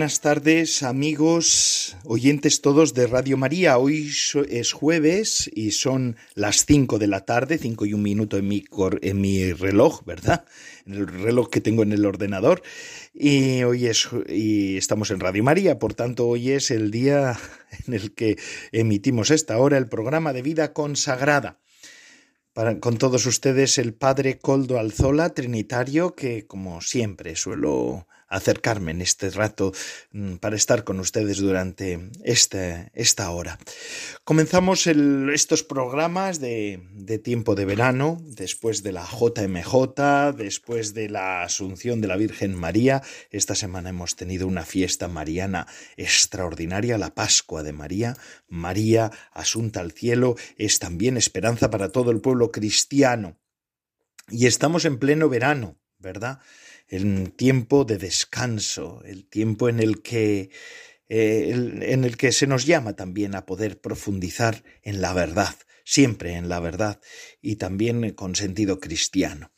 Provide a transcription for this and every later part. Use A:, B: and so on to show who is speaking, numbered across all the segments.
A: Buenas tardes amigos, oyentes todos de Radio María. Hoy es jueves y son las 5 de la tarde, 5 y un minuto en mi, reloj, ¿verdad? En el reloj que tengo en el ordenador. Y hoy es, y estamos en Radio María, por tanto hoy es el día en el que emitimos esta hora el programa de vida consagrada. Con todos ustedes el Padre Coldo Alzola, Trinitario, que como siempre suelo acercarme en este rato mm, para estar con ustedes durante este, esta hora. Comenzamos estos programas de, de, tiempo de verano, después de la JMJ, después de la Asunción de la Virgen María. Esta semana hemos tenido una fiesta mariana extraordinaria, la Pascua de María. María, asunta al cielo, es también esperanza para todo el pueblo cristiano. Y estamos en pleno verano, ¿verdad? El tiempo de descanso, el tiempo en el que eh, en el que se nos llama también a poder profundizar en la verdad, siempre en la verdad y también con sentido cristiano.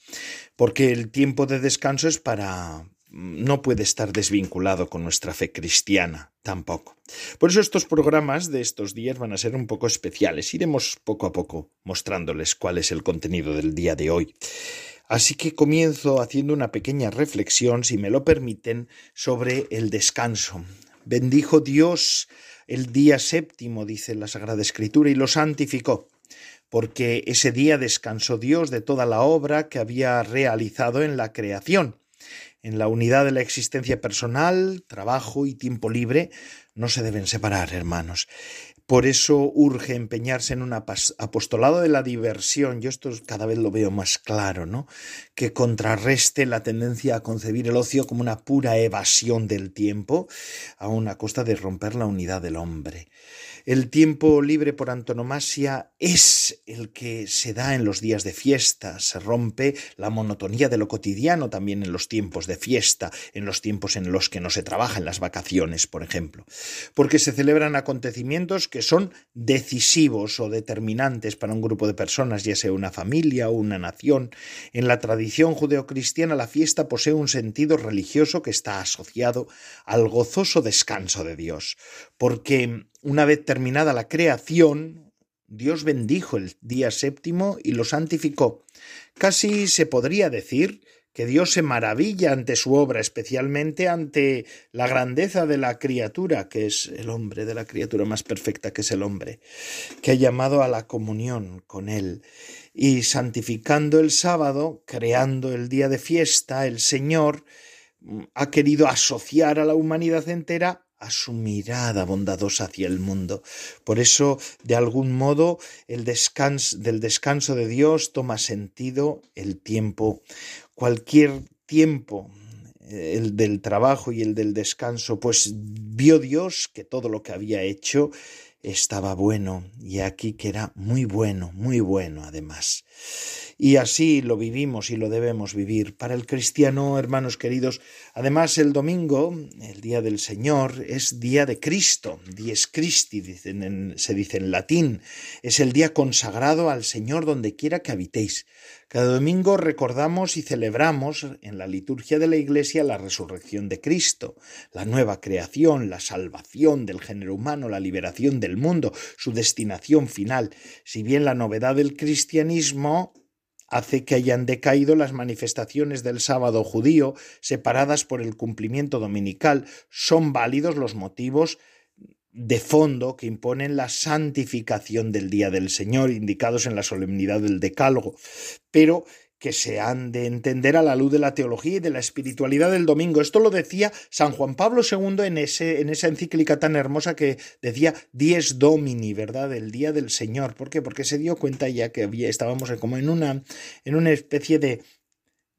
A: Porque el tiempo de descanso es para no puede estar desvinculado con nuestra fe cristiana, tampoco. Por eso estos programas de estos días van a ser un poco especiales. Iremos poco a poco mostrándoles cuál es el contenido del día de hoy. Así que comienzo haciendo una pequeña reflexión, si me lo permiten, sobre el descanso. Bendijo Dios el día séptimo, dice la Sagrada Escritura, y lo santificó, porque ese día descansó Dios de toda la obra que había realizado en la creación. En la unidad de la existencia personal, trabajo y tiempo libre no se deben separar, hermanos. Por eso urge empeñarse en un apostolado de la diversión. Yo esto cada vez lo veo más claro, ¿no? Que contrarreste la tendencia a concebir el ocio como una pura evasión del tiempo, a costa de romper la unidad del hombre. El tiempo libre por antonomasia es el que se da en los días de fiesta, se rompe la monotonía de lo cotidiano también en los tiempos de fiesta, en los tiempos en los que no se trabaja, en las vacaciones, por ejemplo, porque se celebran acontecimientos que son decisivos o determinantes para un grupo de personas, ya sea una familia o una nación. En la tradición judeocristiana la fiesta posee un sentido religioso que está asociado al gozoso descanso de Dios, porque una vez terminada la creación, Dios bendijo el día séptimo y lo santificó. Casi se podría decir que Dios se maravilla ante su obra, especialmente ante la grandeza de la criatura, que es el hombre, de la criatura más perfecta que es el hombre, que ha llamado a la comunión con Él. Y santificando el sábado, creando el día de fiesta, el Señor mm, ha querido asociar a la humanidad entera a su mirada bondadosa hacia el mundo. Por eso, de algún modo, el descanso, del descanso de Dios toma sentido el tiempo. Cualquier tiempo, el del trabajo y el del descanso, pues vio Dios que todo lo que había hecho estaba bueno, y aquí que era muy bueno, muy bueno además. Y así lo vivimos y lo debemos vivir. Para el cristiano, hermanos queridos, además el domingo, el día del Señor, es día de Cristo, dies Christi, se dice en latín. Es el día consagrado al Señor donde quiera que habitéis. Cada domingo recordamos y celebramos en la liturgia de la Iglesia la resurrección de Cristo, la nueva creación, la salvación del género humano, la liberación del mundo, su destinación final. Si bien la novedad del cristianismo hace que hayan decaído las manifestaciones del sábado judío separadas por el cumplimiento dominical. Son válidos los motivos de fondo que imponen la santificación del día del Señor, indicados en la solemnidad del Decálogo, pero que se han de entender a la luz de la teología y de la espiritualidad del domingo. Esto lo decía San Juan Pablo II en, ese, en esa encíclica tan hermosa que decía Dies Domini, ¿verdad? El día del Señor. ¿Por qué? Porque se dio cuenta ya que estábamos como en una, en una especie de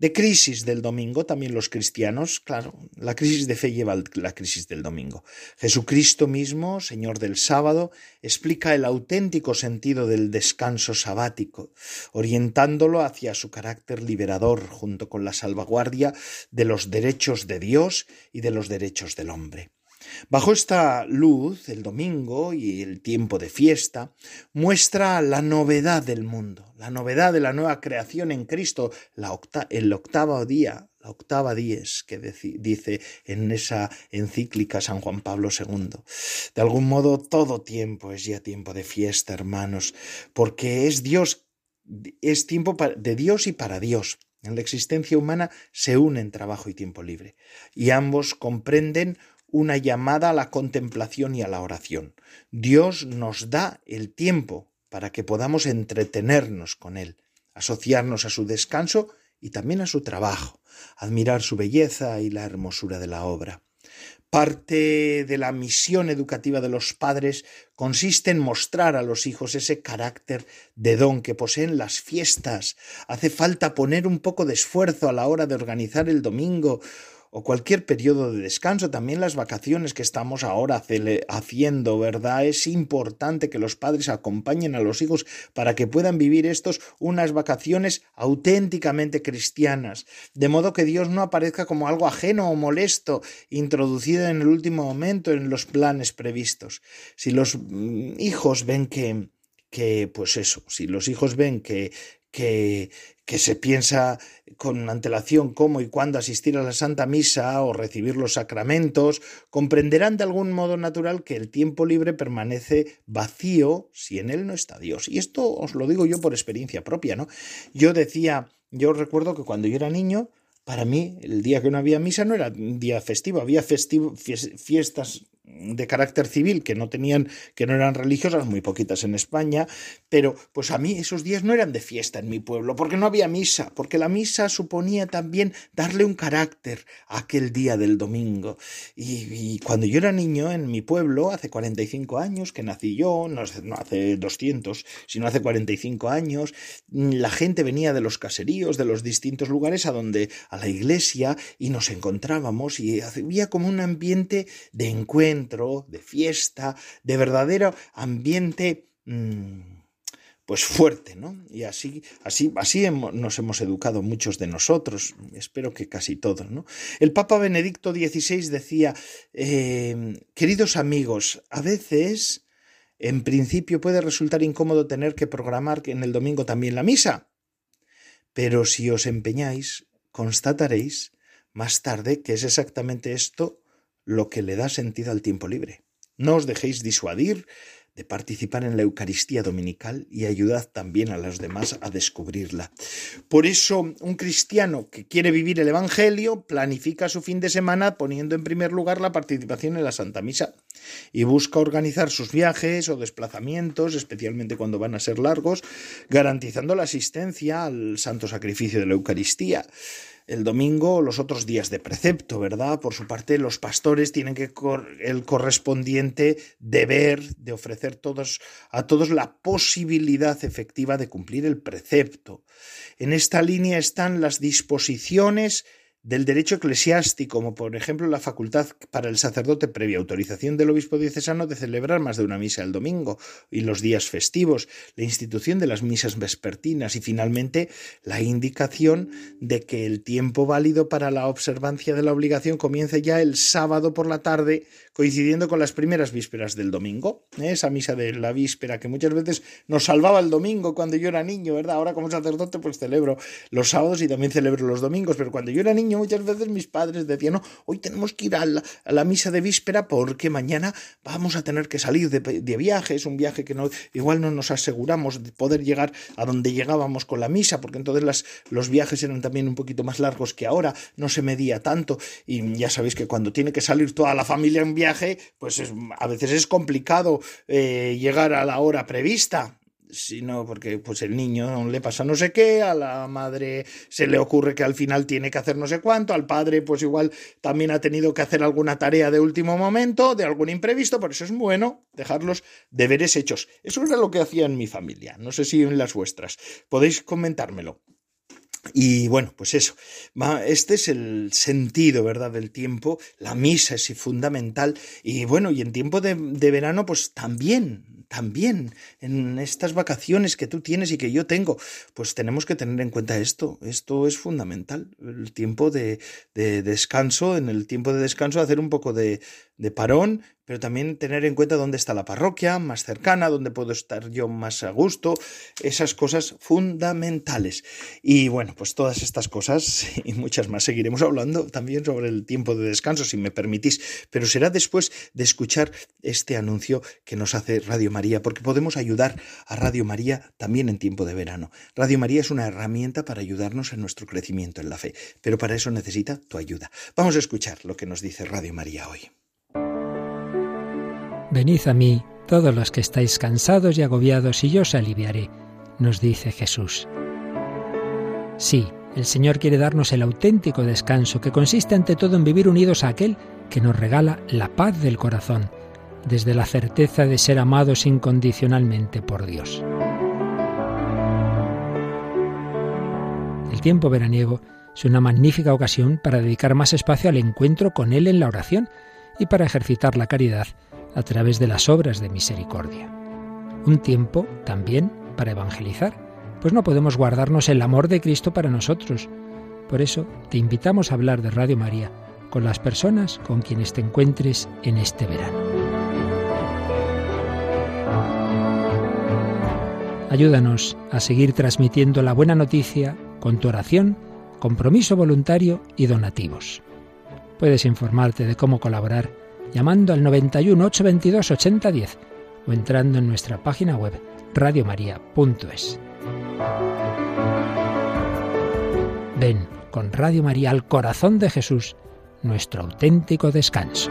A: de crisis del domingo, también los cristianos, claro, la crisis de fe lleva la crisis del domingo. Jesucristo mismo, Señor del sábado, explica el auténtico sentido del descanso sabático, orientándolo hacia su carácter liberador junto con la salvaguardia de los derechos de Dios y de los derechos del hombre. Bajo esta luz, el domingo y el tiempo de fiesta muestra la novedad del mundo, la novedad de la nueva creación en Cristo, la el octavo día, la octava dies que dice en esa encíclica San Juan Pablo II. De algún modo todo tiempo es ya tiempo de fiesta, hermanos, porque es Dios, es tiempo de Dios y para Dios. En la existencia humana se unen trabajo y tiempo libre, y ambos comprenden una llamada a la contemplación y a la oración. Dios nos da el tiempo para que podamos entretenernos con Él, asociarnos a su descanso y también a su trabajo, admirar su belleza y la hermosura de la obra. Parte de la misión educativa de los padres consiste en mostrar a los hijos ese carácter de don que poseen las fiestas. Hace falta poner un poco de esfuerzo a la hora de organizar el domingo o cualquier periodo de descanso, también las vacaciones que estamos ahora haciendo, ¿verdad? Es importante que los padres acompañen a los hijos para que puedan vivir estos unas vacaciones auténticamente cristianas, de modo que Dios no aparezca como algo ajeno o molesto, introducido en el último momento en los planes previstos. Si los mm, hijos ven que que pues eso, si los hijos ven que, que, que se piensa con antelación cómo y cuándo asistir a la Santa Misa o recibir los sacramentos, comprenderán de algún modo natural que el tiempo libre permanece vacío si en él no está Dios. Y esto os lo digo yo por experiencia propia, ¿no? Yo decía, yo recuerdo que cuando yo era niño, para mí el día que no había misa no era día festivo, había fiestas de carácter civil que no tenían, que no eran religiosas, muy poquitas en España, pero pues a mí esos días no eran de fiesta en mi pueblo, porque no había misa, porque la misa suponía también darle un carácter a aquel día del domingo. Y, cuando yo era niño en mi pueblo, hace 45 años que nací yo, no hace 200, sino hace 45 años, la gente venía de los caseríos, de los distintos lugares a donde, a la iglesia, y nos encontrábamos y había como un ambiente de encuentro, de fiesta, de verdadero ambiente mm, pues fuerte, ¿no? Y así, así, así nos hemos educado muchos de nosotros, espero que casi todos. El Papa Benedicto XVI decía, em, queridos amigos, a veces, en principio puede resultar incómodo tener que programar en el domingo también la misa, pero si os empeñáis, constataréis más tarde que es exactamente esto lo que le da sentido al tiempo libre. No os dejéis disuadir de participar en la Eucaristía Dominical y ayudad también a los demás a descubrirla. Por eso, un cristiano que quiere vivir el Evangelio planifica su fin de semana poniendo en primer lugar la participación en la Santa Misa y busca organizar sus viajes o desplazamientos, especialmente cuando van a ser largos, garantizando la asistencia al santo sacrificio de la Eucaristía el domingo los otros días de precepto, ¿verdad? Por su parte, los pastores tienen que el correspondiente deber de ofrecer todos, a todos la posibilidad efectiva de cumplir el precepto. En esta línea están las disposiciones del derecho eclesiástico, como por ejemplo la facultad para el sacerdote previa autorización del obispo diocesano de celebrar más de una misa el domingo y los días festivos, la institución de las misas vespertinas y finalmente la indicación de que el tiempo válido para la observancia de la obligación comience ya el sábado por la tarde, coincidiendo con las primeras vísperas del domingo. ¿eh? Esa misa de la víspera que muchas veces nos salvaba el domingo cuando yo era niño, ¿verdad? Ahora como sacerdote pues celebro los sábados y también celebro los domingos, pero cuando yo era niño muchas veces mis padres decían, no, hoy tenemos que ir a la, misa de víspera porque mañana vamos a tener que salir de, viaje, es un viaje que no, igual no nos aseguramos de poder llegar a donde llegábamos con la misa, porque entonces las, los viajes eran también un poquito más largos que ahora, no se medía tanto, y ya sabéis que cuando tiene que salir toda la familia en viaje, pues a veces es complicado eh, llegar a la hora prevista sino porque pues el niño le pasa no sé qué, a la madre se le ocurre que al final tiene que hacer no sé cuánto, al padre pues igual también ha tenido que hacer alguna tarea de último momento, de algún imprevisto, por eso es bueno dejar los deberes hechos. Eso era lo que hacía en mi familia, no sé si en las vuestras. Podéis comentármelo. Y bueno, pues eso, este es el sentido, ¿verdad?, del tiempo. La misa es fundamental. Y bueno, y en tiempo de, de verano, pues también, también en estas vacaciones que tú tienes y que yo tengo, pues tenemos que tener en cuenta esto. Esto es fundamental. El tiempo de, de descanso, en el tiempo de descanso hacer un poco de, de parón, pero también tener en cuenta dónde está la parroquia más cercana, dónde puedo estar yo más a gusto, esas cosas fundamentales. Y bueno, pues todas estas cosas y muchas más seguiremos hablando también sobre el tiempo de descanso, si me permitís, pero será después de escuchar este anuncio que nos hace Radio María, porque podemos ayudar a Radio María también en tiempo de verano. Radio María es una herramienta para ayudarnos en nuestro crecimiento en la fe, pero para eso necesita tu ayuda. Vamos a escuchar lo que nos dice Radio María hoy.
B: Venid a mí, todos los que estáis cansados y agobiados, y yo os aliviaré, nos dice Jesús. Sí, el Señor quiere darnos el auténtico descanso, que consiste ante todo en vivir unidos a aquel que nos regala la paz del corazón, desde la certeza de ser amados incondicionalmente por Dios. El tiempo veraniego es una magnífica ocasión para dedicar más espacio al encuentro con Él en la oración y para ejercitar la caridad a través de las obras de misericordia. Un tiempo también para evangelizar, pues no podemos guardarnos el amor de Cristo para nosotros. Por eso te invitamos a hablar de Radio María con las personas con quienes te encuentres en este verano. Ayúdanos a seguir transmitiendo la buena noticia con tu oración, compromiso voluntario y donativos. Puedes informarte de cómo colaborar llamando al 91 822 8010 o entrando en nuestra página web radiomaria.es. Ven con Radio María al corazón de Jesús, nuestro auténtico descanso.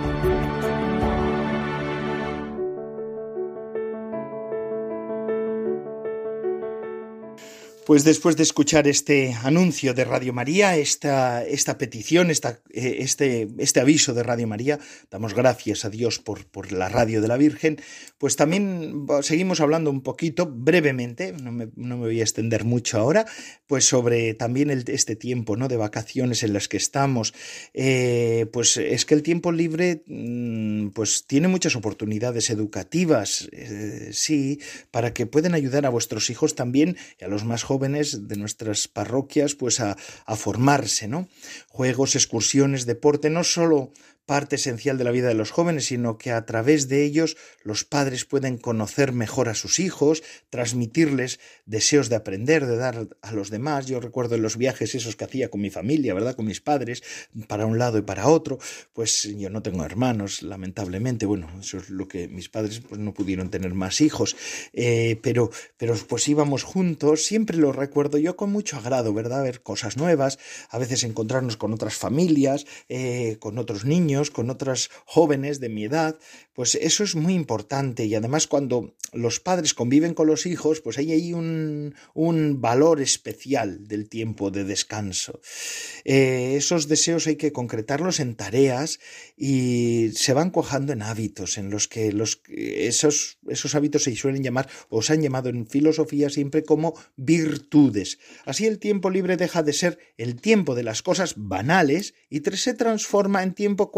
A: Pues después de escuchar este anuncio de Radio María, esta, esta petición, esta, eh, este, este aviso de Radio María, damos gracias a Dios por, por la radio de la Virgen, pues también seguimos hablando un poquito, brevemente, no me, no me voy a extender mucho ahora, pues sobre también el, este tiempo ¿no? de vacaciones en las que estamos. Eh, pues es que el tiempo libre mm, pues tiene muchas oportunidades educativas, eh, sí, para que puedan ayudar a vuestros hijos también y a los más jóvenes jóvenes de nuestras parroquias pues a, a formarse, ¿no? Juegos, excursiones, deporte, no solo parte esencial de la vida de los jóvenes, sino que a través de ellos los padres pueden conocer mejor a sus hijos, transmitirles deseos de aprender, de dar a los demás. Yo recuerdo en los viajes esos que hacía con mi familia, ¿verdad? Con mis padres, para un lado y para otro. Pues yo no tengo hermanos, lamentablemente. Bueno, eso es lo que mis padres pues, no pudieron tener más hijos. Eh, pero, pero pues íbamos juntos, siempre lo recuerdo yo con mucho agrado, ¿verdad? Ver cosas nuevas, a veces encontrarnos con otras familias, eh, con otros niños con otras jóvenes de mi edad, pues eso es muy importante y además cuando los padres conviven con los hijos, pues hay ahí un, un valor especial del tiempo de descanso. Eh, esos deseos hay que concretarlos en tareas y se van cojando en hábitos, en los que los, esos, esos hábitos se suelen llamar o se han llamado en filosofía siempre como virtudes. Así el tiempo libre deja de ser el tiempo de las cosas banales y se transforma en tiempo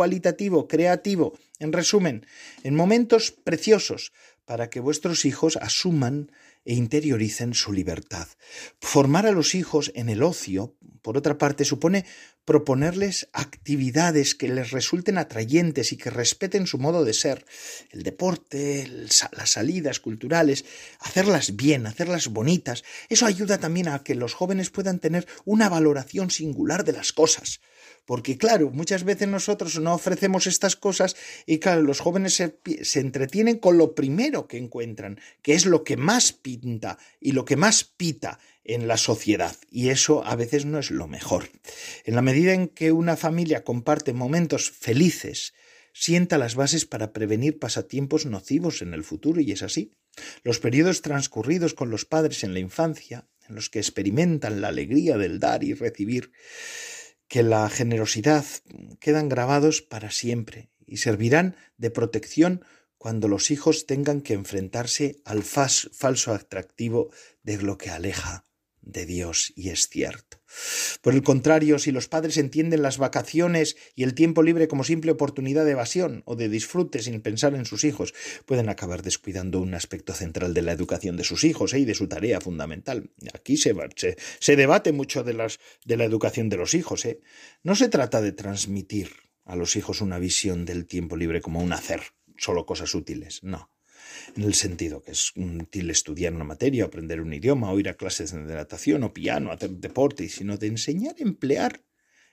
A: creativo, en resumen, en momentos preciosos para que vuestros hijos asuman e interioricen su libertad. Formar a los hijos en el ocio, por otra parte, supone proponerles actividades que les resulten atrayentes y que respeten su modo de ser, el deporte, las salidas culturales, hacerlas bien, hacerlas bonitas. Eso ayuda también a que los jóvenes puedan tener una valoración singular de las cosas. Porque claro, muchas veces nosotros no ofrecemos estas cosas y claro, los jóvenes se, se, entretienen con lo primero que encuentran, que es lo que más pinta y lo que más pita en la sociedad. Y eso a veces no es lo mejor. En la medida en que una familia comparte momentos felices, sienta las bases para prevenir pasatiempos nocivos en el futuro, y es así. Los periodos transcurridos con los padres en la infancia, en los que experimentan la alegría del dar y recibir, que la generosidad quedan grabados para siempre y servirán de protección cuando los hijos tengan que enfrentarse al falso atractivo de lo que aleja de Dios y es cierto. Por el contrario, si los padres entienden las vacaciones y el tiempo libre como simple oportunidad de evasión o de disfrute sin pensar en sus hijos, pueden acabar descuidando un aspecto central de la educación de sus hijos ¿eh? y de su tarea fundamental. Aquí se, se, debate mucho de, las, de la educación de los hijos. ¿eh? No se trata de transmitir a los hijos una visión del tiempo libre como un hacer, solo cosas útiles, no en el sentido que es útil estudiar una materia, aprender un idioma, o ir a clases de natación o piano, hacer deporte, sino de enseñar a emplear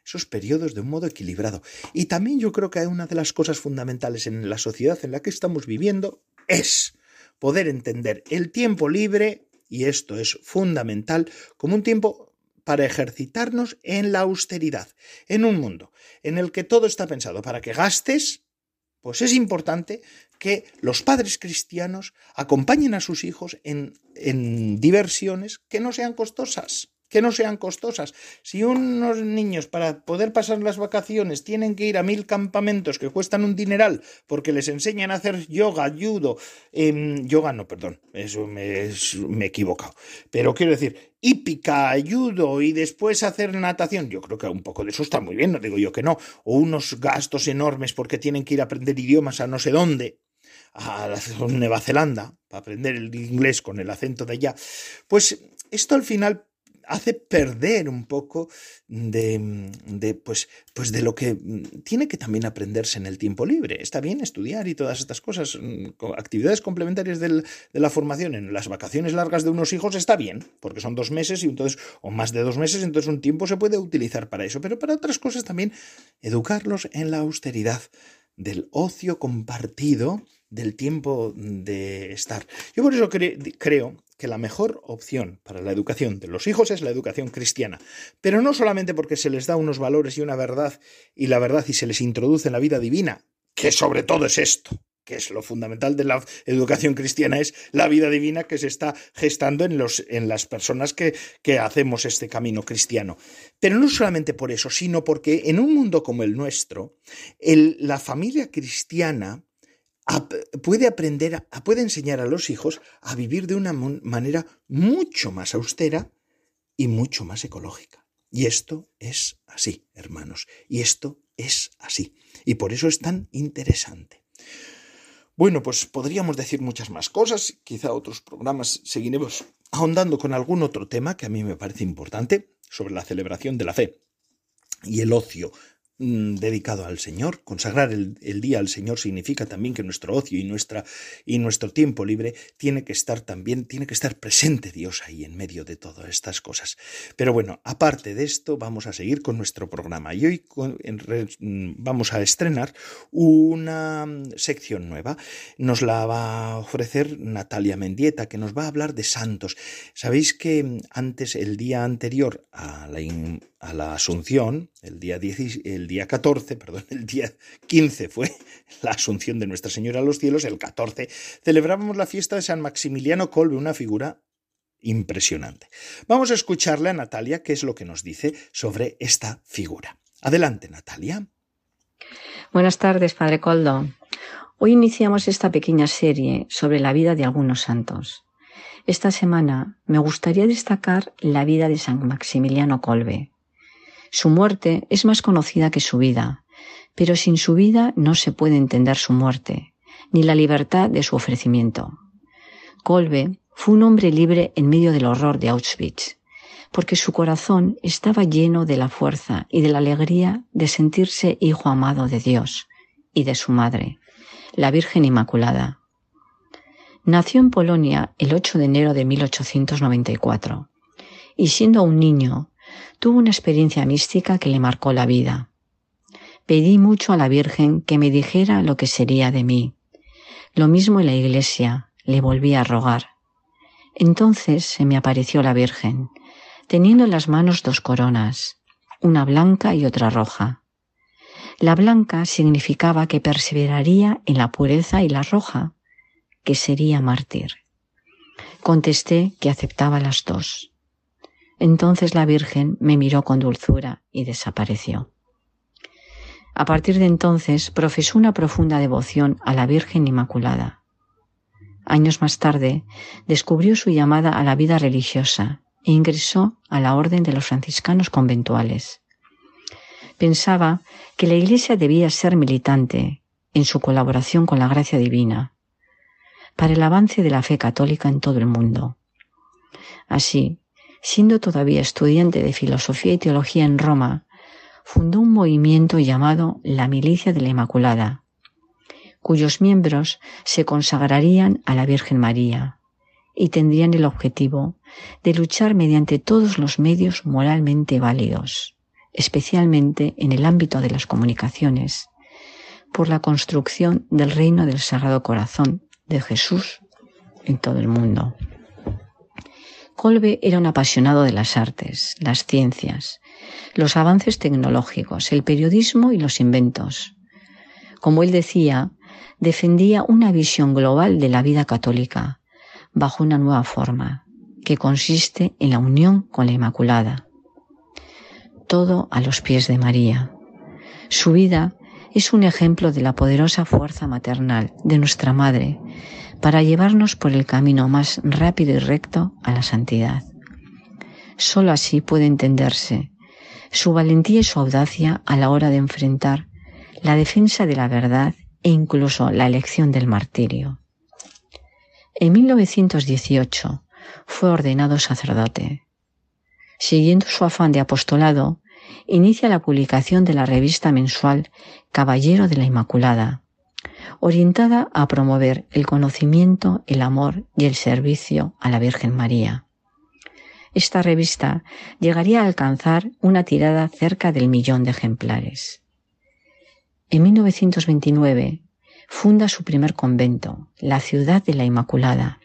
A: esos periodos de un modo equilibrado. Y también yo creo que una de las cosas fundamentales en la sociedad en la que estamos viviendo es poder entender el tiempo libre, y esto es fundamental, como un tiempo para ejercitarnos en la austeridad, en un mundo en el que todo está pensado para que gastes, pues es importante que los padres cristianos acompañen a sus hijos en, en diversiones que no sean costosas que no sean costosas. Si unos niños para poder pasar las vacaciones tienen que ir a mil campamentos que cuestan un dineral porque les enseñan a hacer yoga, judo, em, yoga no, perdón, eso me, me, he equivocado, pero quiero decir, hípica, judo y después hacer natación, yo creo que un poco de eso está muy bien, no digo yo que no, o unos gastos enormes porque tienen que ir a aprender idiomas a no sé dónde, a Nueva Zelanda, para aprender el inglés con el acento de allá, pues esto al final hace perder un poco de, de, pues, pues de lo que tiene que también aprenderse en el tiempo libre. Está bien estudiar y todas estas cosas, mm, actividades complementarias de la formación en las vacaciones largas de unos hijos está bien, porque son dos meses y entonces, o más de dos meses, entonces un tiempo se puede utilizar para eso, pero para otras cosas también educarlos en la austeridad del ocio compartido, del tiempo de estar. Yo por eso creo que la mejor opción para la educación de los hijos es la educación cristiana, pero no solamente porque se les da unos valores y una verdad y la verdad y se les introduce en la vida divina, que sobre todo es esto, que es lo fundamental de la educación cristiana, es la vida divina que se está gestando en, los, en las personas que, que hacemos este camino cristiano. Pero no solamente por eso, sino porque en un mundo como el nuestro, la familia cristiana puede aprender, puede enseñar a los hijos a vivir de una manera mucho más austera y mucho más ecológica. Y esto es así, hermanos, y esto es así. Y por eso es tan interesante. Bueno, pues podríamos decir muchas más cosas, quizá otros programas seguiremos ahondando con algún otro tema que a mí me parece importante sobre la celebración de la fe y el ocio dedicado al Señor. Consagrar el, día al Señor significa también que nuestro ocio y, nuestra, y nuestro tiempo libre tiene que estar también, tiene que estar presente Dios ahí en medio de todas estas cosas. Pero bueno, aparte de esto, vamos a seguir con nuestro programa y hoy mm, vamos a estrenar una mm, sección nueva. Nos la va a ofrecer Natalia Mendieta, que nos va a hablar de santos. Sabéis que antes, el día anterior a la, a la Asunción, el día, el día 14, perdón, el día 15 fue la Asunción de Nuestra Señora a los cielos, el 14 celebrábamos la fiesta de San Maximiliano Colbe, una figura impresionante. Vamos a escucharle a Natalia qué es lo que nos dice sobre esta figura. Adelante, Natalia.
C: Buenas tardes, Padre Coldo. Hoy iniciamos esta pequeña serie sobre la vida de algunos santos. Esta semana me gustaría destacar la vida de San Maximiliano Colbe, su muerte es más conocida que su vida, pero sin su vida no se puede entender su muerte, ni la libertad de su ofrecimiento. Kolbe fue un hombre libre en medio del horror de Auschwitz, porque su corazón estaba lleno de la fuerza y de la alegría de sentirse hijo amado de Dios y de su madre, la Virgen Inmaculada. Nació en Polonia el 8 de enero de 1894 y siendo un niño tuvo una experiencia mística que le marcó la vida. Pedí mucho a la Virgen que me dijera lo que sería de mí. Lo mismo en la iglesia, le volví a rogar. Entonces se me apareció la Virgen, teniendo en las manos dos coronas, una blanca y otra roja. La blanca significaba que perseveraría en la pureza y la roja, que sería mártir. Contesté que aceptaba las dos. Entonces la Virgen me miró con dulzura y desapareció. A partir de entonces profesó una profunda devoción a la Virgen Inmaculada. Años más tarde descubrió su llamada a la vida religiosa e ingresó a la orden de los franciscanos conventuales. Pensaba que la Iglesia debía ser militante en su colaboración con la gracia divina para el avance de la fe católica en todo el mundo. Así, siendo todavía estudiante de filosofía y teología en Roma, fundó un movimiento llamado la Milicia de la Inmaculada, cuyos miembros se consagrarían a la Virgen María y tendrían el objetivo de luchar mediante todos los medios moralmente válidos, especialmente en el ámbito de las comunicaciones, por la construcción del reino del Sagrado Corazón de Jesús en todo el mundo. Colbe era un apasionado de las artes, las ciencias, los avances tecnológicos, el periodismo y los inventos. Como él decía, defendía una visión global de la vida católica bajo una nueva forma, que consiste en la unión con la Inmaculada. Todo a los pies de María. Su vida es un ejemplo de la poderosa fuerza maternal de nuestra Madre para llevarnos por el camino más rápido y recto a la santidad. Solo así puede entenderse su valentía y su audacia a la hora de enfrentar la defensa de la verdad e incluso la elección del martirio. En 1918 fue ordenado sacerdote. Siguiendo su afán de apostolado, inicia la publicación de la revista mensual Caballero de la Inmaculada, orientada a promover el conocimiento, el amor y el servicio a la Virgen María. Esta revista llegaría a alcanzar una tirada cerca del millón de ejemplares. En 1929 funda su primer convento, la Ciudad de la Inmaculada,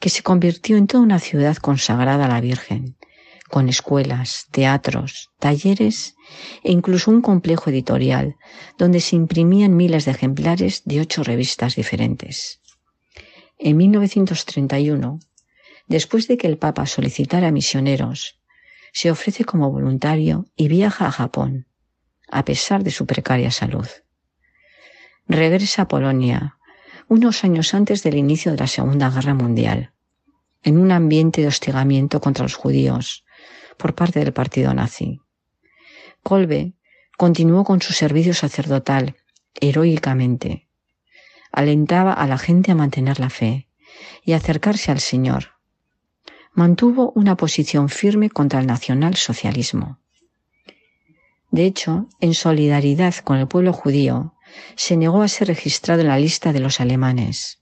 C: que se convirtió en toda una ciudad consagrada a la Virgen, con escuelas, teatros, talleres e incluso un complejo editorial donde se imprimían miles de ejemplares de ocho revistas diferentes. En 1931, después de que el Papa solicitara misioneros, se ofrece como voluntario y viaja a Japón, a pesar de su precaria salud. Regresa a Polonia, unos años antes del inicio de la Segunda Guerra Mundial, en un ambiente de hostigamiento contra los judíos, por parte del partido nazi. Kolbe continuó con su servicio sacerdotal heroicamente. Alentaba a la gente a mantener la fe y acercarse al Señor. Mantuvo una posición firme contra el nacionalsocialismo. De hecho, en solidaridad con el pueblo judío, se negó a ser registrado en la lista de los alemanes.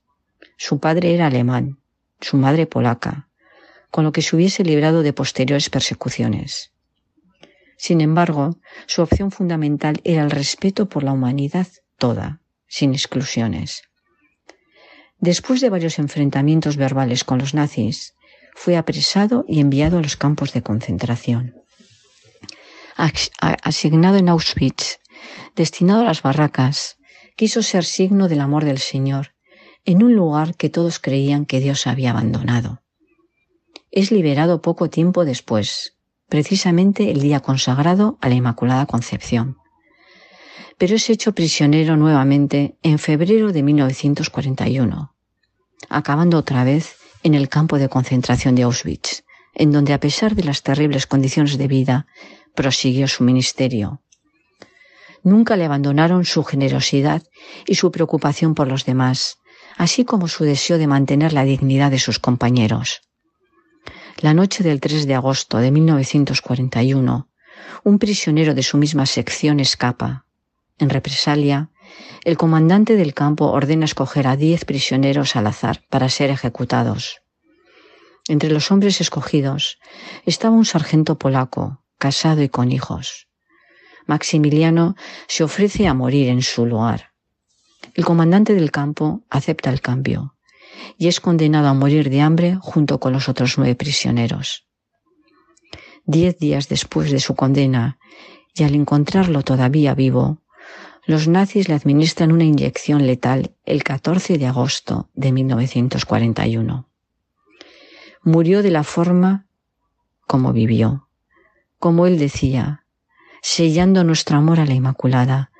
C: Su padre era alemán, su madre polaca, con lo que se hubiese librado de posteriores persecuciones. Sin embargo, su opción fundamental era el respeto por la humanidad toda, sin exclusiones. Después de varios enfrentamientos verbales con los nazis, fue apresado y enviado a los campos de concentración. Asignado en Auschwitz, destinado a las barracas, quiso ser signo del amor del Señor en un lugar que todos creían que Dios había abandonado es liberado poco tiempo después, precisamente el día consagrado a la Inmaculada Concepción. Pero es hecho prisionero nuevamente en febrero de 1941, acabando otra vez en el campo de concentración de Auschwitz, en donde a pesar de las terribles condiciones de vida, prosiguió su ministerio. Nunca le abandonaron su generosidad y su preocupación por los demás, así como su deseo de mantener la dignidad de sus compañeros. La noche del 3 de agosto de 1941, un prisionero de su misma sección escapa. En represalia, el comandante del campo ordena escoger a diez prisioneros al azar para ser ejecutados. Entre los hombres escogidos estaba un sargento polaco, casado y con hijos. Maximiliano se ofrece a morir en su lugar. El comandante del campo acepta el cambio y es condenado a morir de hambre junto con los otros nueve prisioneros. Diez días después de su condena, y al encontrarlo todavía vivo, los nazis le administran una inyección letal el 14 de agosto de 1941. Murió de la forma como vivió, como él decía, sellando nuestro amor a la Inmaculada,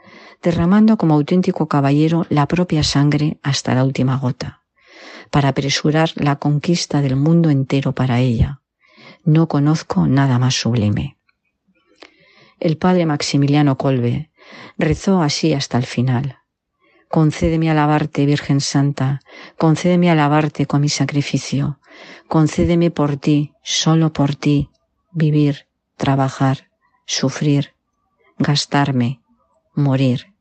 C: derramando como auténtico caballero la propia sangre hasta la última gota, para apresurar la conquista del mundo entero para ella. No conozco nada más sublime. El padre Maximiliano Colbe rezó así hasta el final. Concédeme alabarte, Virgen Santa, concédeme alabarte con mi sacrificio, concédeme por ti, solo por ti, vivir, trabajar, sufrir, gastarme, morir.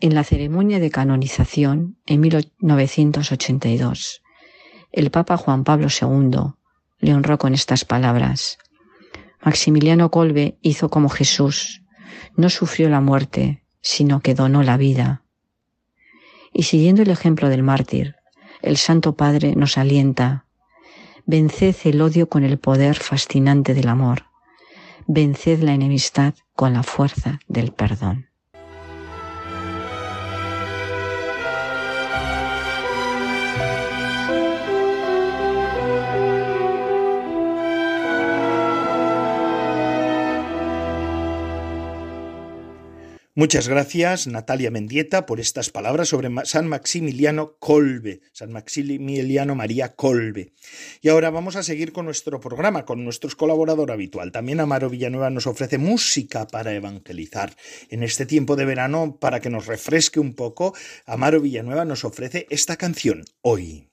C: En la ceremonia de canonización, en 1982, el Papa Juan Pablo II le honró con estas palabras. Maximiliano Colbe hizo como Jesús, no sufrió la muerte, sino que donó la vida. Y siguiendo el ejemplo del mártir, el Santo Padre nos alienta. Venced el odio con el poder fascinante del amor. Venced la enemistad con la fuerza del perdón.
A: Muchas gracias, Natalia Mendieta, por estas palabras sobre San Maximiliano Colbe, San Maximiliano María Colbe. Y ahora vamos a seguir con nuestro programa, con nuestro colaborador habitual. También Amaro Villanueva nos ofrece música para evangelizar. En este tiempo de verano, para que nos refresque un poco, Amaro Villanueva nos ofrece esta canción, Hoy.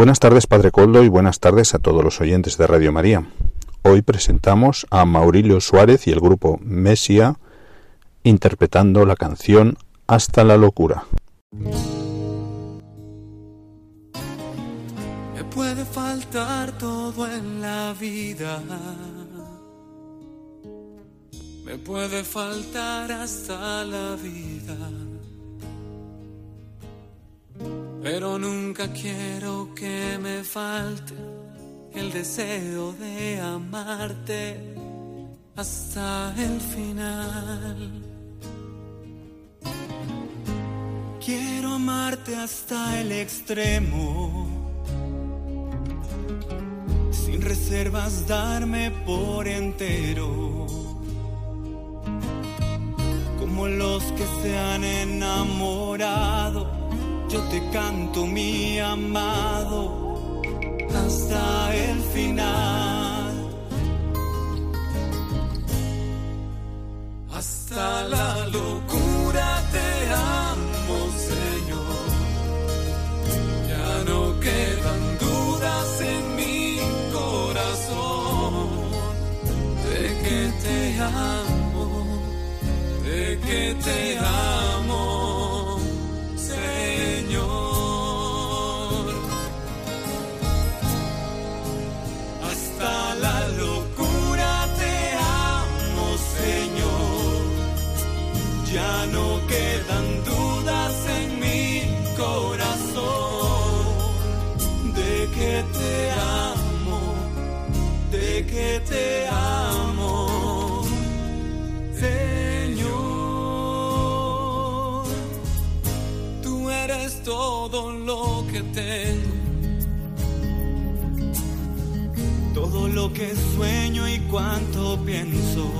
D: Buenas tardes, Padre Coldo, y buenas tardes a todos los oyentes de Radio María. Hoy presentamos a Maurilio Suárez y el grupo Mesia interpretando la canción Hasta la locura.
E: Me puede faltar todo en la vida. Me puede faltar hasta la vida pero nunca quiero que me falte el deseo de amarte hasta el final. Quiero amarte hasta el extremo, sin reservas darme por entero, como los que se han enamorado yo te canto mi amado hasta el final. Hasta la locura te amo, Señor. Ya no quedan dudas en mi corazón de que te amo, de que te amo. Que tengo, todo lo que sueño y cuanto pienso.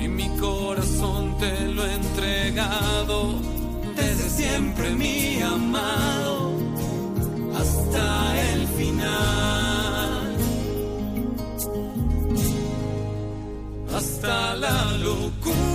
E: Y mi corazón te lo he entregado desde siempre, mi amado, hasta el final. hasta la locura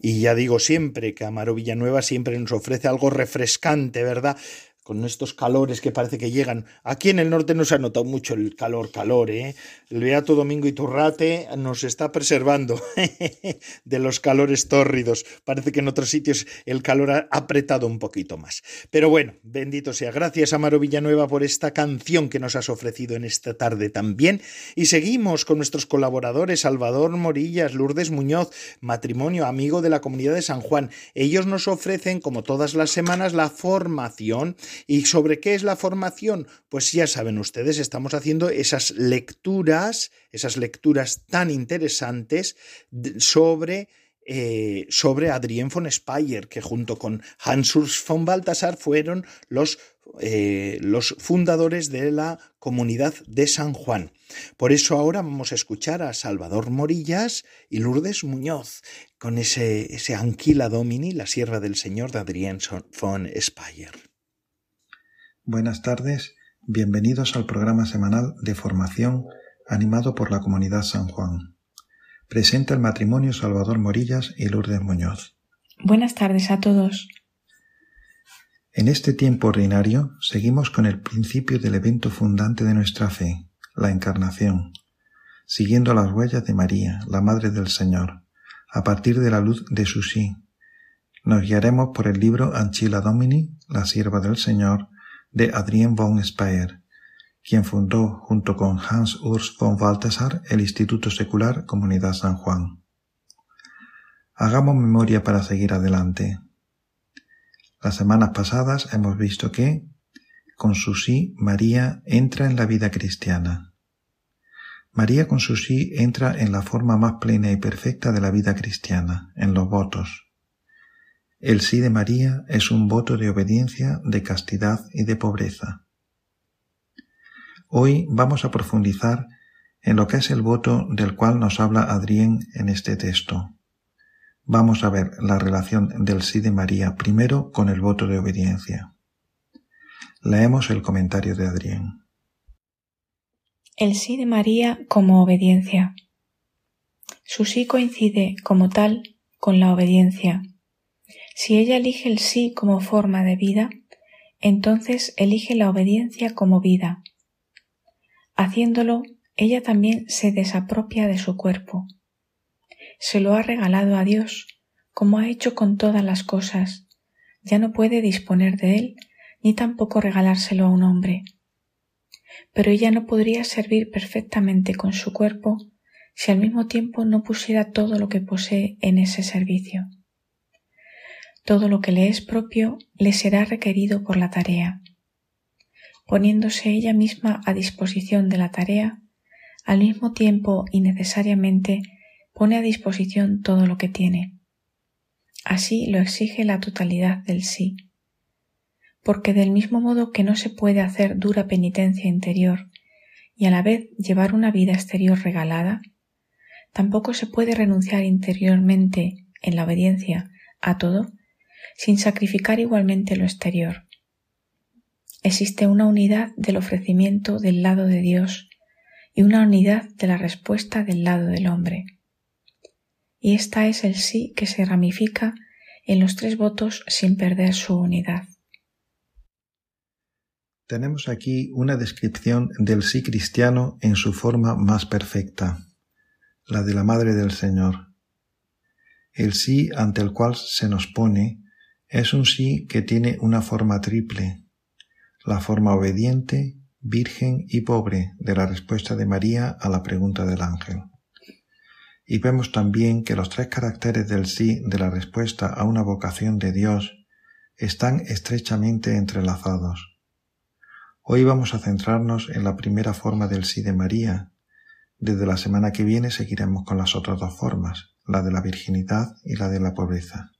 A: Y ya digo siempre que Amaro Villanueva siempre nos ofrece algo refrescante, ¿verdad? Con estos calores que parece que llegan. Aquí en el norte no se ha notado mucho el calor, calor, ¿eh? El Beato Domingo Iturrate nos está preservando de los calores tórridos. Parece que en otros sitios el calor ha apretado un poquito más. Pero bueno, bendito sea. Gracias, Amaro Villanueva, por esta canción que nos has ofrecido en esta tarde también. Y seguimos con nuestros colaboradores, Salvador Morillas, Lourdes Muñoz, matrimonio amigo de la comunidad de San Juan. Ellos nos ofrecen, como todas las semanas, la formación ¿Y sobre qué es la formación? Pues ya saben ustedes, estamos haciendo esas lecturas, esas lecturas tan interesantes sobre eh, sobre Adrien von Speyer, que junto con Hans Urs von Balthasar fueron los, eh, los fundadores de la comunidad de San Juan. Por eso ahora vamos a escuchar a Salvador Morillas y Lourdes Muñoz con ese, ese Anquila Domini, la sierva del Señor de Adrien von Speyer.
F: Buenas tardes, bienvenidos al programa semanal de formación animado por la Comunidad San Juan. Presenta el matrimonio Salvador Morillas y Lourdes Muñoz.
G: Buenas tardes a todos.
F: En este tiempo ordinario seguimos con el principio del evento fundante de nuestra fe, la encarnación, siguiendo las huellas de María, la Madre del Señor, a partir de la luz de su sí. Nos guiaremos por el libro Anchila Domini, la sierva del Señor, de Adrien von Speyer, quien fundó junto con Hans Urs von Balthasar el Instituto Secular Comunidad San Juan. Hagamos memoria para seguir adelante. Las semanas pasadas hemos visto que, con su sí, María entra en la vida cristiana. María con su sí entra en la forma más plena y perfecta de la vida cristiana, en los votos. El sí de María es un voto de obediencia, de castidad y de pobreza. Hoy vamos a profundizar en lo que es el voto del cual nos habla Adrián en este texto. Vamos a ver la relación del sí de María primero con el voto de obediencia. Leemos el comentario de Adrián.
G: El sí de María como obediencia. Su sí coincide como tal con la obediencia si ella elige el sí como forma de vida, entonces elige la obediencia como vida. Haciéndolo, ella también se desapropia de su cuerpo. Se lo ha regalado a Dios, como ha hecho con todas las cosas. Ya no puede disponer de él, ni tampoco regalárselo a un hombre. Pero ella no podría servir perfectamente con su cuerpo si al mismo tiempo no pusiera todo lo que posee en ese servicio. Todo lo que le es propio le será requerido por la tarea. Poniéndose ella misma a disposición de la tarea, al mismo tiempo y necesariamente pone a disposición todo lo que tiene. Así lo exige la totalidad del sí. Porque del mismo modo que no se puede hacer dura penitencia interior y a la vez llevar una vida exterior regalada, tampoco se puede renunciar interiormente en la obediencia a todo sin sacrificar igualmente lo exterior. Existe una unidad del ofrecimiento del lado de Dios y una unidad de la respuesta del lado del hombre. Y esta es el sí que se ramifica en los tres votos sin perder su unidad.
F: Tenemos aquí una descripción del sí cristiano en su forma más perfecta, la de la Madre del Señor. El sí ante el cual se nos pone es un sí que tiene una forma triple, la forma obediente, virgen y pobre de la respuesta de María a la pregunta del ángel. Y vemos también que los tres caracteres del sí de la respuesta a una vocación de Dios están estrechamente entrelazados. Hoy vamos a centrarnos en la primera forma del sí de María. Desde la semana que viene seguiremos con las otras dos formas, la de la virginidad y la de la pobreza.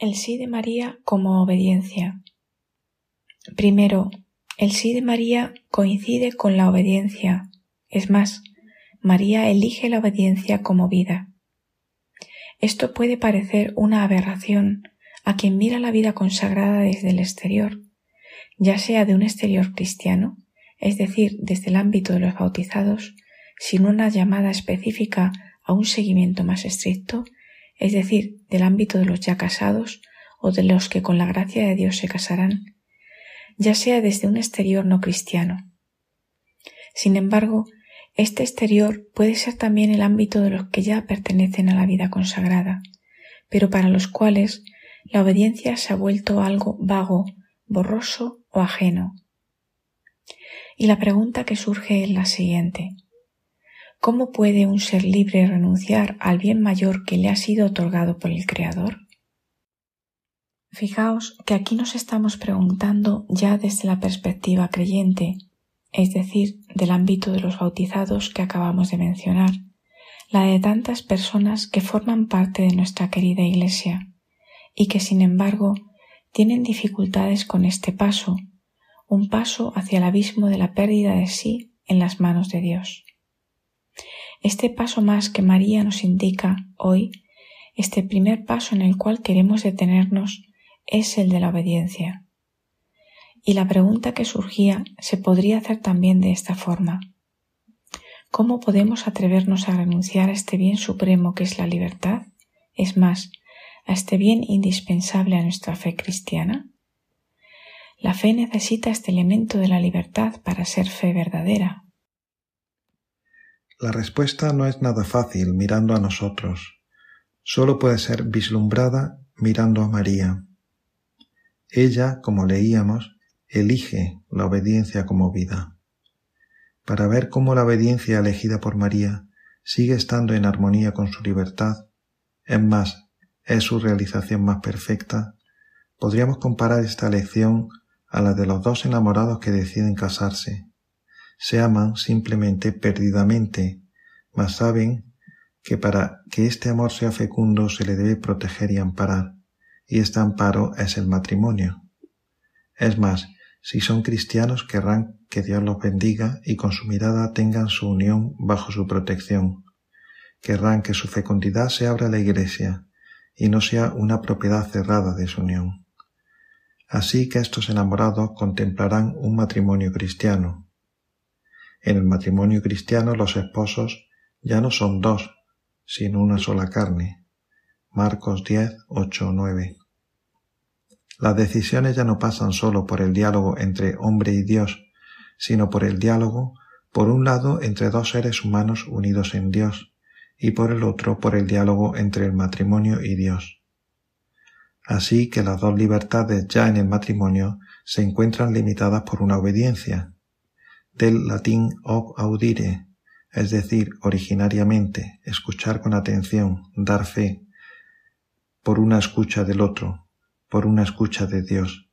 G: El sí de María como obediencia. Primero, el sí de María coincide con la obediencia. Es más, María elige la obediencia como vida. Esto puede parecer una aberración a quien mira la vida consagrada desde el exterior, ya sea de un exterior cristiano, es decir, desde el ámbito de los bautizados, sin una llamada específica a un seguimiento más estricto, es decir, del ámbito de los ya casados o de los que con la gracia de Dios se casarán, ya sea desde un exterior no cristiano. Sin embargo, este exterior puede ser también el ámbito de los que ya pertenecen a la vida consagrada, pero para los cuales la obediencia se ha vuelto algo vago, borroso o ajeno. Y la pregunta que surge es la siguiente. ¿Cómo puede un ser libre renunciar al bien mayor que le ha sido otorgado por el Creador? Fijaos que aquí nos estamos preguntando ya desde la perspectiva creyente, es decir, del ámbito de los bautizados que acabamos de mencionar, la de tantas personas que forman parte de nuestra querida Iglesia y que sin embargo tienen dificultades con este paso, un paso hacia el abismo de la pérdida de sí en las manos de Dios. Este paso más que María nos indica hoy, este primer paso en el cual queremos detenernos, es el de la obediencia. Y la pregunta que surgía se podría hacer también de esta forma. ¿Cómo podemos atrevernos a renunciar a este bien supremo que es la libertad? Es más, a este bien indispensable a nuestra fe cristiana? La fe necesita este elemento de la libertad para ser fe verdadera.
F: La respuesta no es nada fácil mirando a nosotros. Solo puede ser vislumbrada mirando a María. Ella, como leíamos, elige la obediencia como vida. Para ver cómo la obediencia elegida por María sigue estando en armonía con su libertad, es más, es su realización más perfecta, podríamos comparar esta lección a la de los dos enamorados que deciden casarse. Se aman simplemente perdidamente, mas saben que para que este amor sea fecundo se le debe proteger y amparar, y este amparo es el matrimonio. Es más, si son cristianos querrán que Dios los bendiga y con su mirada tengan su unión bajo su protección. Querrán que su fecundidad se abra a la Iglesia, y no sea una propiedad cerrada de su unión. Así que estos enamorados contemplarán un matrimonio cristiano. En el matrimonio cristiano los esposos ya no son dos, sino una sola carne. Marcos 10, 8, 9. Las decisiones ya no pasan solo por el diálogo entre hombre y Dios, sino por el diálogo, por un lado, entre dos seres humanos unidos en Dios, y por el otro por el diálogo entre el matrimonio y Dios. Así que las dos libertades ya en el matrimonio se encuentran limitadas por una obediencia, del latín ob audire, es decir, originariamente, escuchar con atención, dar fe, por una escucha del otro, por una escucha de Dios.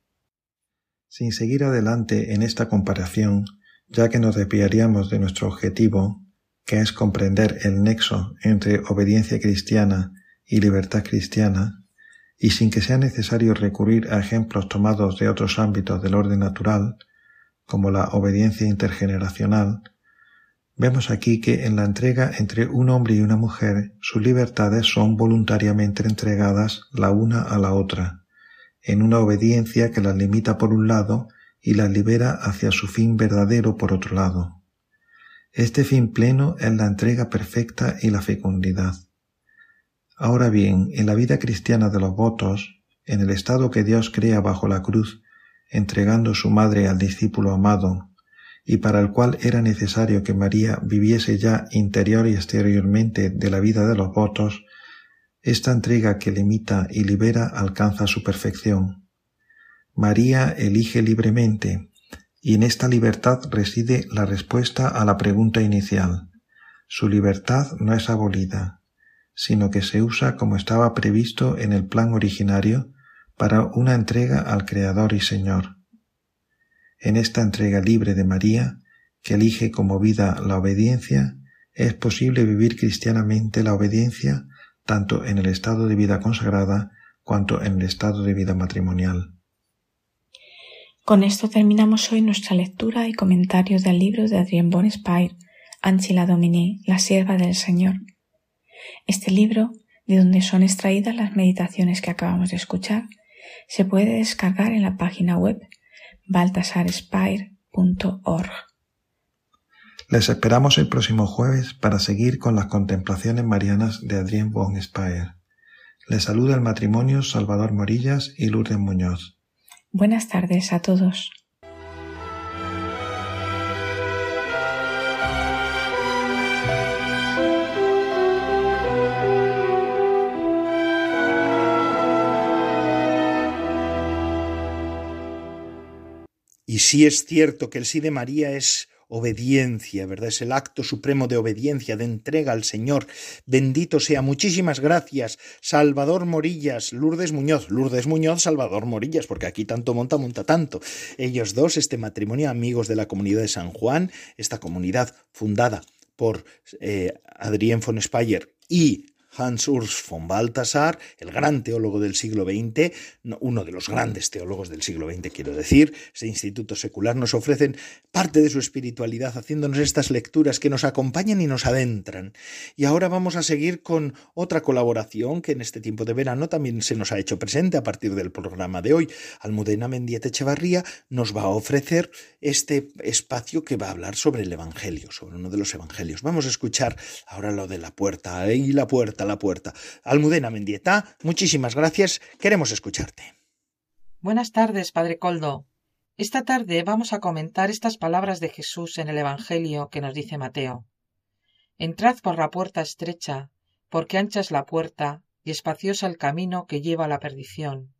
F: Sin seguir adelante en esta comparación, ya que nos desviaríamos de nuestro objetivo, que es comprender el nexo entre obediencia cristiana y libertad cristiana, y sin que sea necesario recurrir a ejemplos tomados de otros ámbitos del orden natural, como la obediencia intergeneracional, vemos aquí que en la entrega entre un hombre y una mujer sus libertades son voluntariamente entregadas la una a la otra, en una obediencia que las limita por un lado y las libera hacia su fin verdadero por otro lado. Este fin pleno es la entrega perfecta y la fecundidad. Ahora bien, en la vida cristiana de los votos, en el estado que Dios crea bajo la cruz, entregando su madre al discípulo amado, y para el cual era necesario que María viviese ya interior y exteriormente de la vida de los votos, esta entrega que limita y libera alcanza su perfección. María elige libremente, y en esta libertad reside la respuesta a la pregunta inicial. Su libertad no es abolida, sino que se usa como estaba previsto en el plan originario para una entrega al Creador y Señor. En esta entrega libre de María, que elige como vida la obediencia, es posible vivir cristianamente la obediencia tanto en el estado de vida consagrada cuanto en el estado de vida matrimonial.
G: Con esto terminamos hoy nuestra lectura y comentarios del libro de Adrien Bonespire, Anchila Domini, la sierva del Señor. Este libro, de donde son extraídas las meditaciones que acabamos de escuchar, se puede descargar en la página web baltasarspire.org.
F: Les esperamos el próximo jueves para seguir con las contemplaciones marianas de Adrien von Speyer. Les saluda el matrimonio Salvador Morillas y Lourdes Muñoz.
G: Buenas tardes a todos.
A: Sí es cierto que el sí de María es obediencia, ¿verdad? Es el acto supremo de obediencia, de entrega al Señor. Bendito sea. Muchísimas gracias. Salvador Morillas, Lourdes Muñoz, Lourdes Muñoz, Salvador Morillas, porque aquí tanto monta, monta tanto. Ellos dos, este matrimonio, amigos de la comunidad de San Juan, esta comunidad fundada por eh, Adrien von Speyer y Hans Urs von Balthasar, el gran teólogo del siglo XX, uno de los grandes teólogos del siglo XX, quiero decir, ese instituto secular, nos ofrecen parte de su espiritualidad haciéndonos estas lecturas que nos acompañan y nos adentran. Y ahora vamos a seguir con otra colaboración que en este tiempo de verano también se nos ha hecho presente a partir del programa de hoy. Almudena Mendieta Echevarría nos va a ofrecer este espacio que va a hablar sobre el Evangelio, sobre uno de los Evangelios. Vamos a escuchar ahora lo de la puerta, ahí la puerta, la puerta. Almudena Mendieta, muchísimas gracias, queremos escucharte.
H: Buenas tardes, Padre Coldo. Esta tarde vamos a comentar estas palabras de Jesús en el Evangelio que nos dice Mateo. Entrad por la puerta estrecha, porque ancha es la puerta y espaciosa el camino que lleva a la perdición,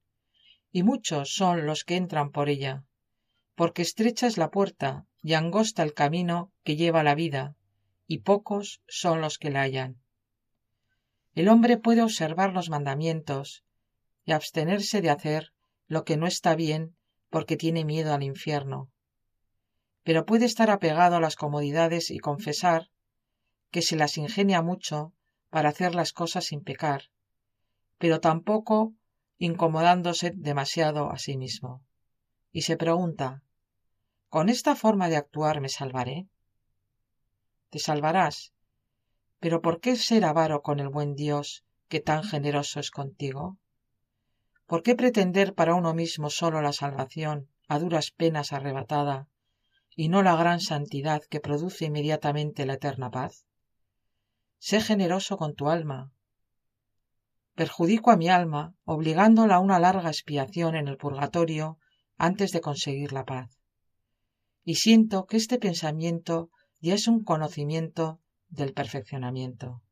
H: y muchos son los que entran por ella, porque estrecha es la puerta y angosta el camino que lleva a la vida, y pocos son los que la hallan. El hombre puede observar los mandamientos y abstenerse de hacer lo que no está bien porque tiene miedo al infierno. Pero puede estar apegado a las comodidades y confesar que se las ingenia mucho para hacer las cosas sin pecar, pero tampoco incomodándose demasiado a sí mismo. Y se pregunta ¿Con esta forma de actuar me salvaré? Te salvarás pero ¿por qué ser avaro con el buen Dios que tan generoso es contigo? ¿Por qué pretender para uno mismo solo la salvación, a duras penas arrebatada, y no la gran santidad que produce inmediatamente la eterna paz? Sé generoso con tu alma. Perjudico a mi alma, obligándola a una larga expiación en el purgatorio antes de conseguir la paz. Y siento que este pensamiento ya es un conocimiento del perfeccionamiento.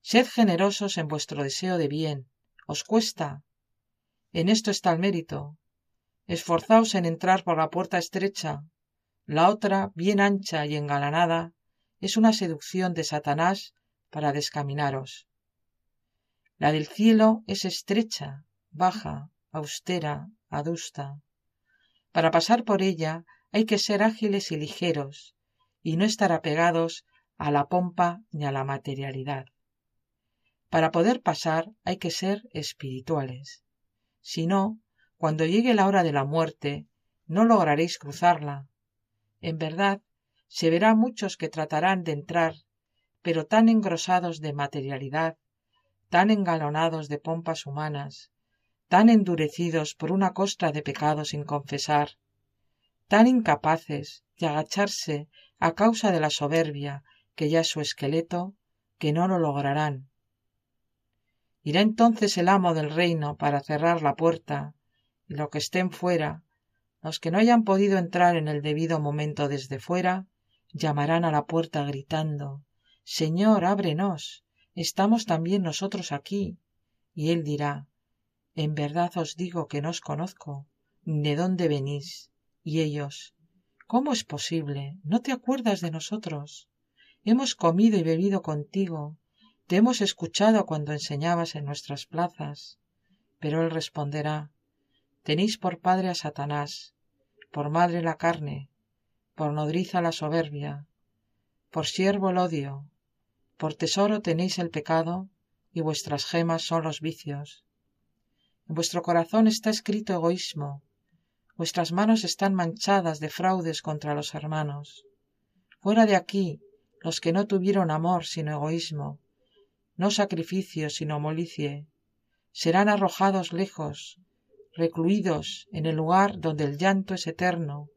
H: Sed generosos en vuestro deseo de bien. ¿Os cuesta? En esto está el mérito. Esforzaos en entrar por la puerta estrecha. La otra, bien ancha y engalanada, es una seducción de Satanás para descaminaros. La del cielo es estrecha, baja, austera, adusta. Para pasar por ella hay que ser ágiles y ligeros, y no estar apegados a la pompa ni a la materialidad. Para poder pasar hay que ser espirituales. Si no, cuando llegue la hora de la muerte, no lograréis cruzarla. En verdad, se verá muchos que tratarán de entrar, pero tan engrosados de materialidad, tan engalonados de pompas humanas, tan endurecidos por una costra de pecado sin confesar, tan incapaces de agacharse a causa de la soberbia que ya es su esqueleto, que no lo lograrán. Irá entonces el amo del reino para cerrar la puerta, y los que estén fuera, los que no hayan podido entrar en el debido momento desde fuera, llamarán a la puerta gritando Señor, ábrenos, estamos también nosotros aquí. Y él dirá En verdad os digo que no os conozco, de dónde venís. Y ellos ¿Cómo es posible? ¿No te acuerdas de nosotros? Hemos comido y bebido contigo, te hemos escuchado cuando enseñabas en nuestras plazas. Pero él responderá Tenéis por padre a Satanás, por madre la carne, por nodriza la soberbia, por siervo el odio, por tesoro tenéis el pecado, y vuestras gemas son los vicios. En vuestro corazón está escrito egoísmo, vuestras manos están manchadas de fraudes contra los hermanos. Fuera de aquí, los que no tuvieron amor sino egoísmo, no sacrificio sino molicie, serán arrojados lejos, recluidos en el lugar donde el llanto es eterno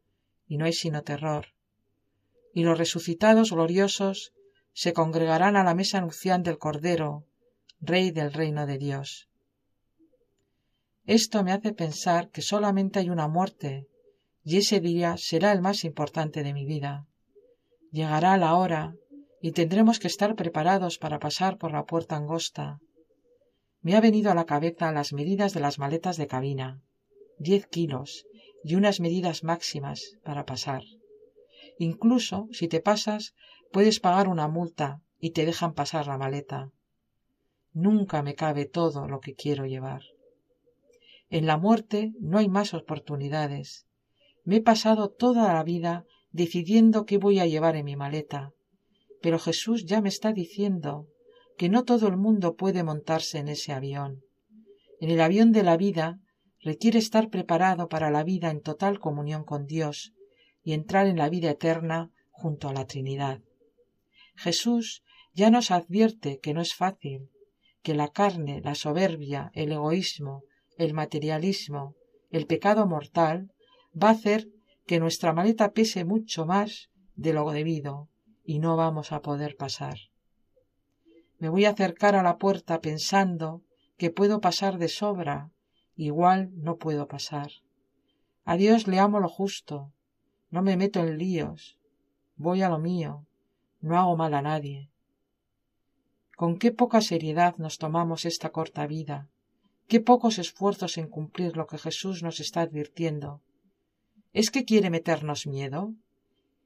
H: y no hay sino terror. Y los resucitados gloriosos se congregarán a la mesa nupcial del Cordero, Rey del reino de Dios. Esto me hace pensar que solamente hay una muerte, y ese día será el más importante de mi vida. Llegará la hora y tendremos que estar preparados para pasar por la puerta angosta. Me ha venido a la cabeza las medidas de las maletas de cabina, diez kilos y unas medidas máximas para pasar. Incluso si te pasas, puedes pagar una multa y te dejan pasar la maleta. Nunca me cabe todo lo que quiero llevar. En la muerte no hay más oportunidades. Me he pasado toda la vida decidiendo qué voy a llevar en mi maleta, pero Jesús ya me está diciendo que no todo el mundo puede montarse en ese avión. En el avión de la vida requiere estar preparado para la vida en total comunión con Dios y entrar en la vida eterna junto a la Trinidad. Jesús ya nos advierte que no es fácil, que la carne, la soberbia, el egoísmo, el materialismo, el pecado mortal, va a hacer que nuestra maleta pese mucho más de lo debido y no vamos a poder pasar. Me voy a acercar a la puerta pensando que puedo pasar de sobra, igual no puedo pasar. A Dios le amo lo justo, no me meto en líos, voy a lo mío, no hago mal a nadie. Con qué poca seriedad nos tomamos esta corta vida, qué pocos esfuerzos en cumplir lo que Jesús nos está advirtiendo. ¿Es que quiere meternos miedo?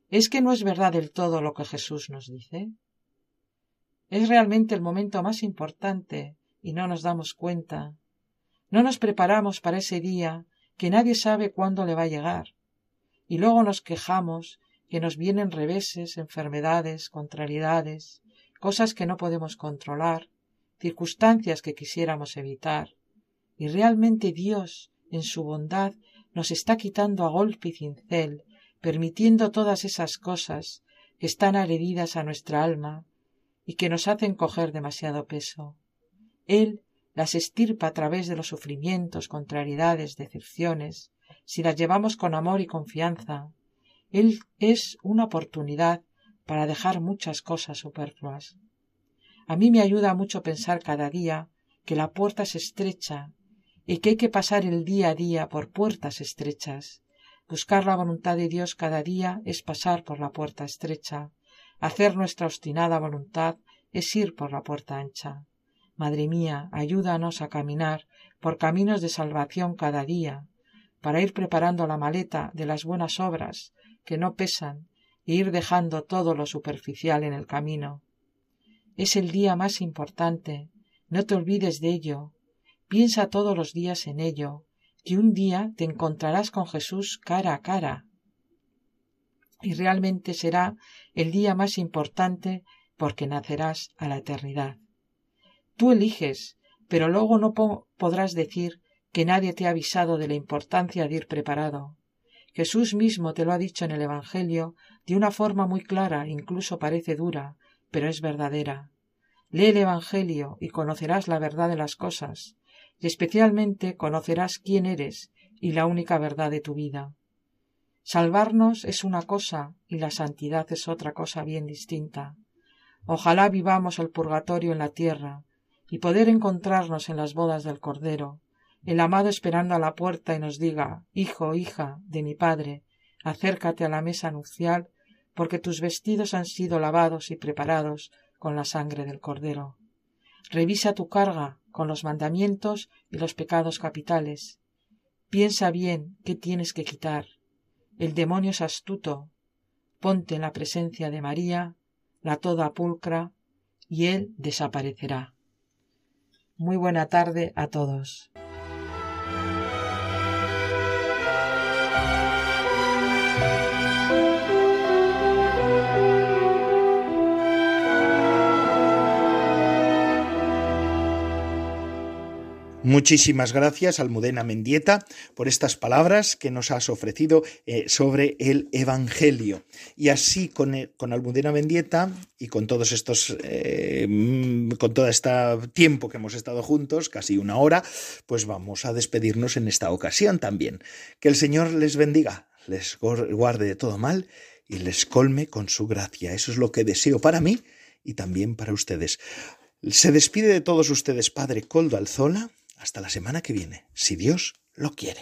H: ¿Es que no es verdad del todo lo que Jesús nos dice? Es realmente el momento más importante y no nos damos cuenta. No nos preparamos para ese día que nadie sabe cuándo le va a llegar. Y luego nos quejamos que nos vienen reveses, enfermedades, contrariedades, cosas que no podemos controlar, circunstancias que quisiéramos evitar. Y realmente Dios, en su bondad, nos está quitando a golpe y cincel permitiendo todas esas cosas que están adheridas a nuestra alma y que nos hacen coger demasiado peso. Él las estirpa a través de los sufrimientos, contrariedades, decepciones, si las llevamos con amor y confianza. Él es una oportunidad para dejar muchas cosas superfluas. A mí me ayuda mucho pensar cada día que la puerta es estrecha y que hay que pasar el día a día por puertas estrechas, Buscar la voluntad de Dios cada día es pasar por la puerta estrecha. Hacer nuestra obstinada voluntad es ir por la puerta ancha. Madre mía, ayúdanos a caminar por caminos de salvación cada día, para ir preparando la maleta de las buenas obras que no pesan e ir dejando todo lo superficial en el camino. Es el día más importante, no te olvides de ello, piensa todos los días en ello, que un día te encontrarás con Jesús cara a cara. Y realmente será el día más importante porque nacerás a la eternidad. Tú eliges, pero luego no podrás decir que nadie te ha avisado de la importancia de ir preparado. Jesús mismo te lo ha dicho en el Evangelio de una forma muy clara, incluso parece dura, pero es verdadera. Lee el Evangelio y conocerás la verdad de las cosas, y especialmente conocerás quién eres y la única verdad de tu vida. Salvarnos es una cosa y la santidad es otra cosa bien distinta. Ojalá vivamos el purgatorio en la tierra y poder encontrarnos en las bodas del Cordero, el amado esperando a la puerta y nos diga Hijo, hija de mi Padre, acércate a la mesa nupcial, porque tus vestidos han sido lavados y preparados con la sangre del Cordero. Revisa tu carga con los mandamientos y los pecados capitales. Piensa bien qué tienes que quitar. El demonio es astuto. Ponte en la presencia de María, la toda pulcra, y él desaparecerá. Muy buena tarde a todos.
A: Muchísimas gracias, Almudena Mendieta, por estas palabras que nos has ofrecido eh, sobre el Evangelio. Y así con, eh, con Almudena Mendieta y con todos estos, eh, mm, con todo este tiempo que hemos estado juntos, casi una hora, pues vamos a despedirnos en esta ocasión también. Que el Señor les bendiga, les guarde de todo mal y les colme con su gracia. Eso es lo que deseo para mí y también para ustedes. Se despide de todos ustedes, Padre Coldo Alzola hasta la semana que viene, si Dios lo quiere.